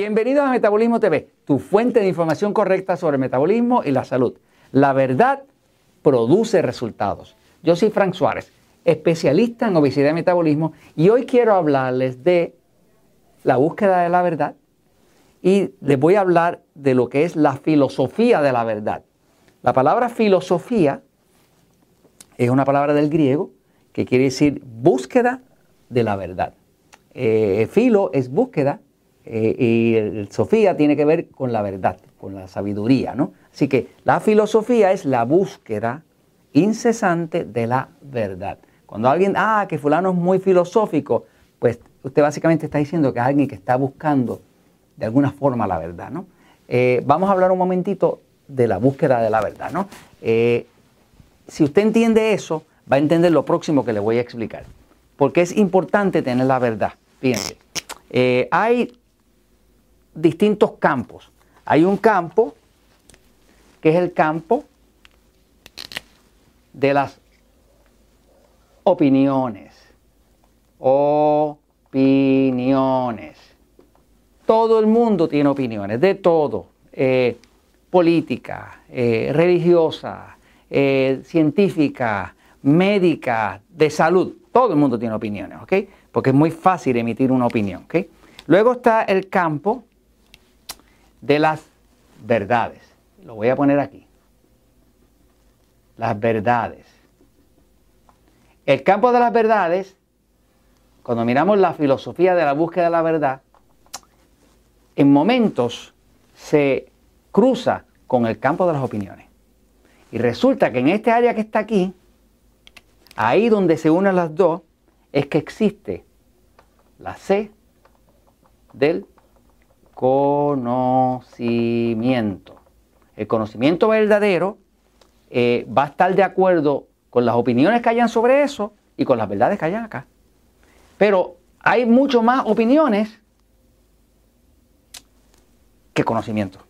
Bienvenidos a Metabolismo TV, tu fuente de información correcta sobre el metabolismo y la salud. La verdad produce resultados. Yo soy Frank Suárez, especialista en obesidad y metabolismo, y hoy quiero hablarles de la búsqueda de la verdad y les voy a hablar de lo que es la filosofía de la verdad. La palabra filosofía es una palabra del griego que quiere decir búsqueda de la verdad. Eh, filo es búsqueda eh, y el, Sofía tiene que ver con la verdad, con la sabiduría, ¿no? Así que la filosofía es la búsqueda incesante de la verdad. Cuando alguien, ah, que fulano es muy filosófico, pues usted básicamente está diciendo que es alguien que está buscando de alguna forma la verdad, ¿no? Eh, vamos a hablar un momentito de la búsqueda de la verdad, ¿no? Eh, si usted entiende eso, va a entender lo próximo que le voy a explicar. Porque es importante tener la verdad. Fíjense, hay distintos campos. Hay un campo que es el campo de las opiniones. Opiniones. Todo el mundo tiene opiniones, de todo. Eh, política, eh, religiosa, eh, científica, médica, de salud. Todo el mundo tiene opiniones, ¿ok? Porque es muy fácil emitir una opinión, ¿ok? Luego está el campo de las verdades. Lo voy a poner aquí. Las verdades. El campo de las verdades, cuando miramos la filosofía de la búsqueda de la verdad, en momentos se cruza con el campo de las opiniones. Y resulta que en este área que está aquí, ahí donde se unen las dos, es que existe la C del conocimiento. El conocimiento verdadero eh, va a estar de acuerdo con las opiniones que hayan sobre eso y con las verdades que hayan acá. Pero hay mucho más opiniones que conocimiento.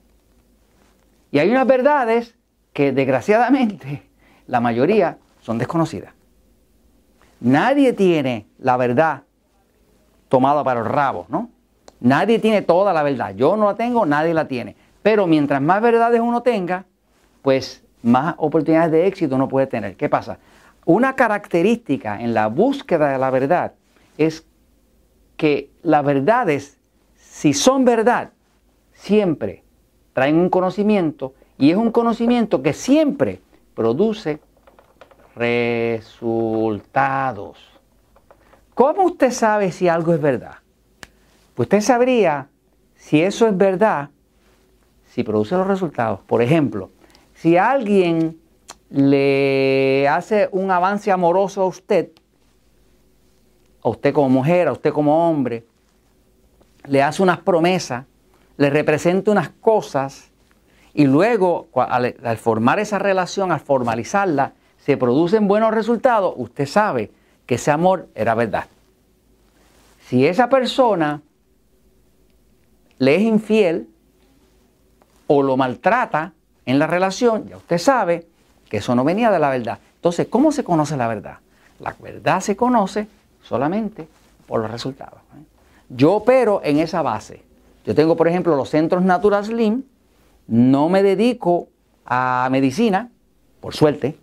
Y hay unas verdades que desgraciadamente la mayoría son desconocidas. Nadie tiene la verdad tomada para el rabo, ¿no? Nadie tiene toda la verdad. Yo no la tengo, nadie la tiene. Pero mientras más verdades uno tenga, pues más oportunidades de éxito uno puede tener. ¿Qué pasa? Una característica en la búsqueda de la verdad es que las verdades, si son verdad, siempre traen un conocimiento y es un conocimiento que siempre produce resultados. ¿Cómo usted sabe si algo es verdad? Usted sabría si eso es verdad, si produce los resultados. Por ejemplo, si alguien le hace un avance amoroso a usted, a usted como mujer, a usted como hombre, le hace unas promesas, le representa unas cosas y luego al, al, formar esa relación, al formalizarla, se producen buenos resultados, usted sabe que ese amor era verdad. Si esa persona le es infiel o lo maltrata en la relación, ya usted sabe que eso no venía de la verdad. Entonces, ¿cómo se conoce la verdad? La verdad se conoce solamente por los resultados. ¿eh? Yo opero en esa base. Yo tengo, por ejemplo, los centros Natural Slim. No me dedico a medicina, por suerte.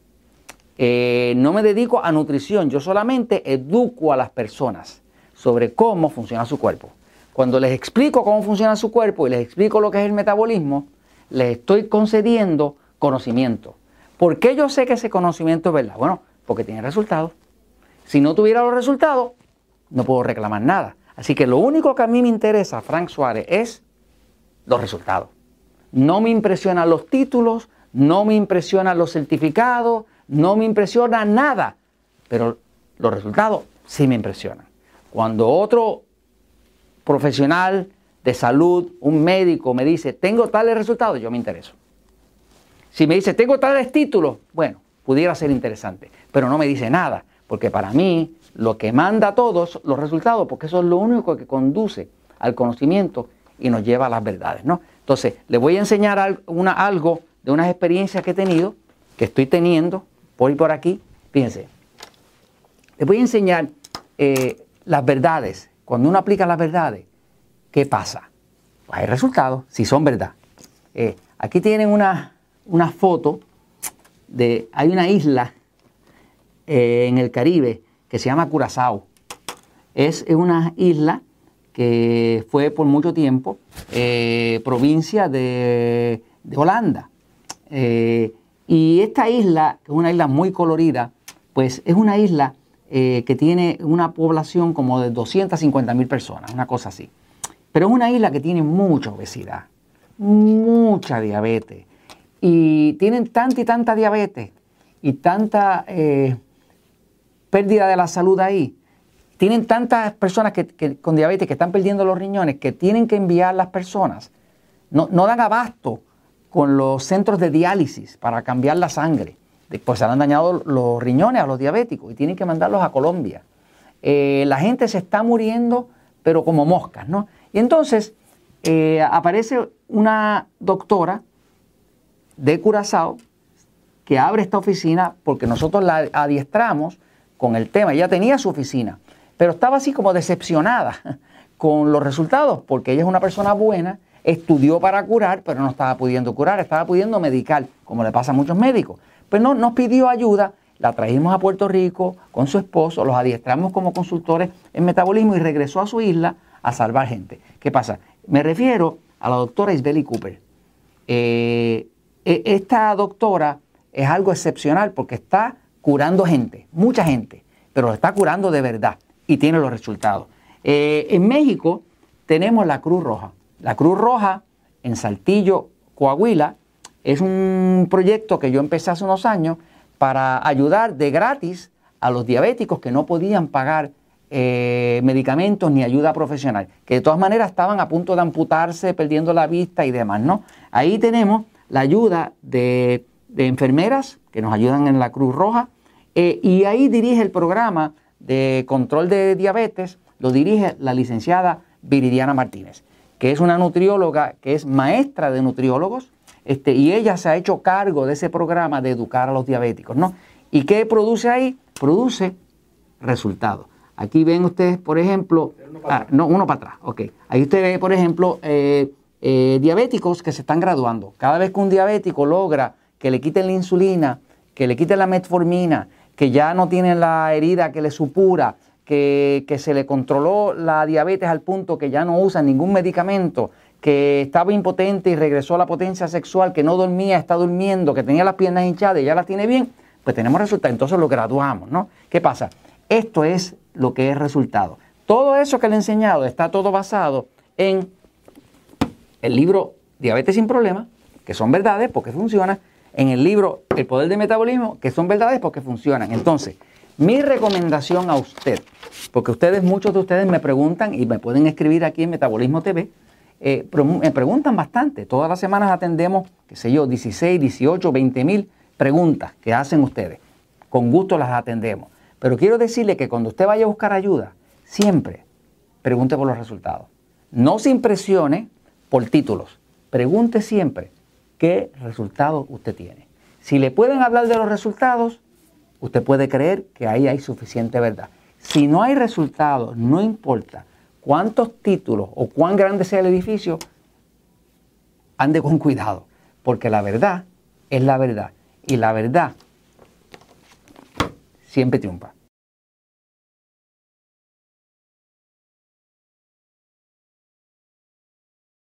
Eh, no me dedico a nutrición. Yo solamente educo a las personas sobre cómo funciona su cuerpo. Cuando les explico cómo funciona su cuerpo y les explico lo que es el metabolismo, les estoy concediendo conocimiento. ¿Por qué yo sé que ese conocimiento es verdad? Bueno, porque tiene resultados. Si no tuviera los resultados, no puedo reclamar nada. Así que lo único que a mí me interesa, Frank Suárez, es los resultados. No me impresionan los títulos, no me impresionan los certificados, no me impresiona nada. Pero los resultados sí me impresionan. Cuando otro profesional de salud, un médico me dice, tengo tales resultados, yo me intereso. Si me dice, tengo tales títulos, bueno, pudiera ser interesante, pero no me dice nada, porque para mí lo que manda a todos los resultados, porque eso es lo único que conduce al conocimiento y nos lleva a las verdades, ¿no? Entonces, le voy a enseñar algo de unas experiencias que he tenido, que estoy teniendo por y por aquí. Fíjense, les voy a enseñar eh, las verdades cuando uno aplica las verdades, ¿qué pasa? Pues hay resultados, si son verdad. Eh, aquí tienen una, una, foto de, hay una isla eh, en el Caribe que se llama Curazao. Es una isla que fue por mucho tiempo eh, provincia de, de Holanda. y esta isla, que es una isla muy colorida, pues es una isla que tiene una población como de 250 mil personas, una cosa así. Pero es una isla que tiene mucha obesidad, mucha diabetes. Y tienen tanta y tanta diabetes y tanta eh, pérdida de la salud ahí. Tienen tantas personas que, con diabetes que están perdiendo los riñones que tienen que enviar las personas. No, dan abasto con los centros de diálisis para cambiar la sangre. Pues se han dañado los riñones a los diabéticos y tienen que mandarlos a Colombia. Eh, la gente se está muriendo, pero como moscas, ¿no? Y entonces eh, aparece una doctora de Curazao que abre esta oficina porque nosotros la adiestramos con el tema. Ella tenía su oficina, pero estaba así como decepcionada con los resultados porque ella es una persona buena, estudió para curar, pero no estaba pudiendo curar, estaba pudiendo medicar, como le pasa a muchos médicos. Pues no, nos pidió ayuda, la trajimos a Puerto Rico con su esposo, los adiestramos como consultores en metabolismo y regresó a su isla a salvar gente. ¿Qué pasa? Me refiero a la doctora Isbeli Cooper. Eh, e, esta doctora es algo excepcional porque está curando gente, mucha gente, pero lo está curando de verdad y tiene los resultados. Eh, en México tenemos la Cruz Roja. La Cruz Roja en Saltillo, Coahuila, es un proyecto que yo empecé hace unos años para ayudar de gratis a los diabéticos que no podían pagar eh, medicamentos ni ayuda profesional, que de todas maneras estaban a punto de amputarse, perdiendo la vista y demás, ¿no? Ahí tenemos la ayuda de, enfermeras que nos ayudan en la Cruz Roja eh, y ahí dirige el programa de control de diabetes, lo dirige la licenciada Viridiana Martínez, que es una nutrióloga que es maestra de nutriólogos este, y ella se ha hecho cargo de ese programa de educar a los diabéticos, ¿no? ¿Y qué produce ahí? Produce resultados. Aquí ven ustedes, por ejemplo, ah, no, uno para atrás, ok. Ahí usted ve, por ejemplo, eh, eh, diabéticos que se están graduando. Cada vez que un diabético logra que le quiten la insulina, que le quiten la metformina, que ya no tiene la herida que le supura, que, que, se le controló la diabetes al punto que ya no usa ningún medicamento, que estaba impotente y regresó a la potencia sexual, que no dormía, está durmiendo, que tenía las piernas hinchadas y ya las tiene bien, pues tenemos resultados. Entonces lo graduamos, ¿no? ¿Qué pasa? Esto es lo que es resultado. Todo eso que le he enseñado está todo basado en el libro Diabetes sin Problemas, que son verdades porque funcionan, en el libro El Poder del Metabolismo, que son verdades porque funcionan. Entonces, mi recomendación a usted, porque ustedes, muchos de ustedes me preguntan y me pueden escribir aquí en Metabolismo TV, eh, me preguntan bastante. Todas las semanas atendemos, qué sé yo, 16, 18, 20 mil preguntas que hacen ustedes. Con gusto las atendemos. Pero quiero decirle que cuando usted vaya a buscar ayuda, siempre pregunte por los resultados. No se impresione por títulos. Pregunte siempre qué resultados usted tiene. Si le pueden hablar de los resultados, usted puede creer que ahí hay suficiente verdad. Si no hay resultados, no importa cuántos títulos o cuán grande sea el edificio, ande con cuidado, porque la verdad es la verdad. Y la verdad siempre triunfa.